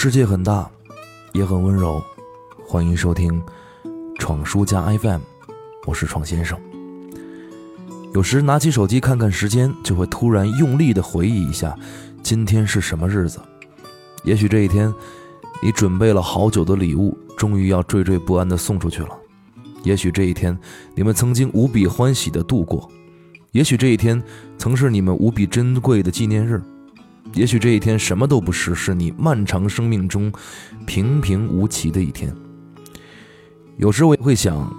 世界很大，也很温柔。欢迎收听《闯书家 FM》，我是闯先生。有时拿起手机看看时间，就会突然用力的回忆一下，今天是什么日子。也许这一天，你准备了好久的礼物，终于要惴惴不安的送出去了。也许这一天，你们曾经无比欢喜的度过。也许这一天，曾是你们无比珍贵的纪念日。也许这一天什么都不是，是你漫长生命中平平无奇的一天。有时我也会想，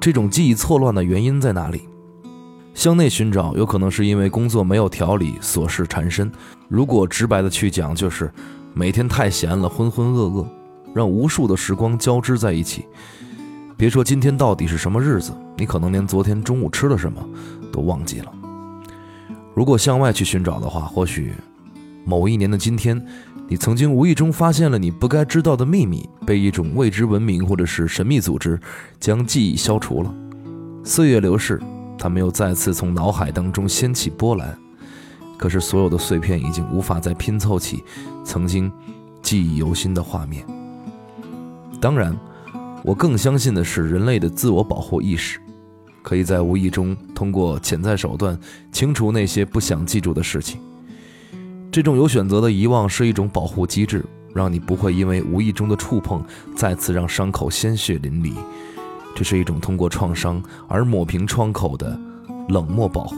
这种记忆错乱的原因在哪里？向内寻找，有可能是因为工作没有条理，琐事缠身。如果直白的去讲，就是每天太闲了，浑浑噩噩，让无数的时光交织在一起。别说今天到底是什么日子，你可能连昨天中午吃了什么都忘记了。如果向外去寻找的话，或许。某一年的今天，你曾经无意中发现了你不该知道的秘密，被一种未知文明或者是神秘组织将记忆消除了。岁月流逝，它没有再次从脑海当中掀起波澜，可是所有的碎片已经无法再拼凑起曾经记忆犹新的画面。当然，我更相信的是人类的自我保护意识，可以在无意中通过潜在手段清除那些不想记住的事情。这种有选择的遗忘是一种保护机制，让你不会因为无意中的触碰再次让伤口鲜血淋漓。这是一种通过创伤而抹平创口的冷漠保护。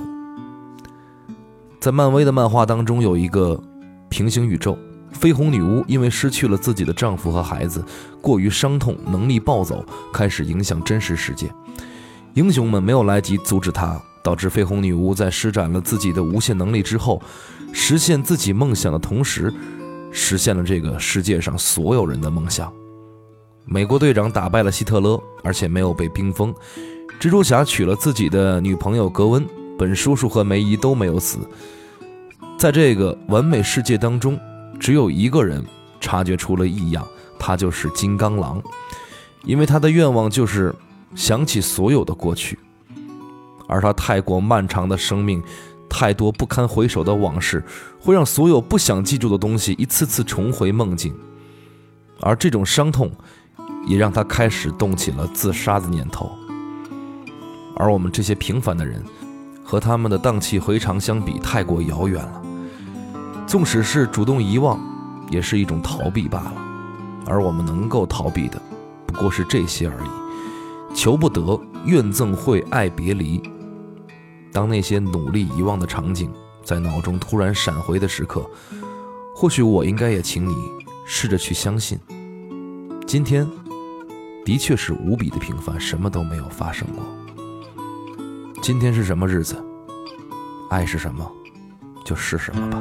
在漫威的漫画当中，有一个平行宇宙，绯红女巫因为失去了自己的丈夫和孩子，过于伤痛，能力暴走，开始影响真实世界。英雄们没有来及阻止她。导致绯红女巫在施展了自己的无限能力之后，实现自己梦想的同时，实现了这个世界上所有人的梦想。美国队长打败了希特勒，而且没有被冰封。蜘蛛侠娶了自己的女朋友格温，本叔叔和梅姨都没有死。在这个完美世界当中，只有一个人察觉出了异样，他就是金刚狼，因为他的愿望就是想起所有的过去。而他太过漫长的生命，太多不堪回首的往事，会让所有不想记住的东西一次次重回梦境。而这种伤痛，也让他开始动起了自杀的念头。而我们这些平凡的人，和他们的荡气回肠相比，太过遥远了。纵使是主动遗忘，也是一种逃避罢了。而我们能够逃避的，不过是这些而已。求不得，怨憎会，爱别离。当那些努力遗忘的场景在脑中突然闪回的时刻，或许我应该也请你试着去相信，今天的确是无比的平凡，什么都没有发生过。今天是什么日子？爱是什么，就是什么吧。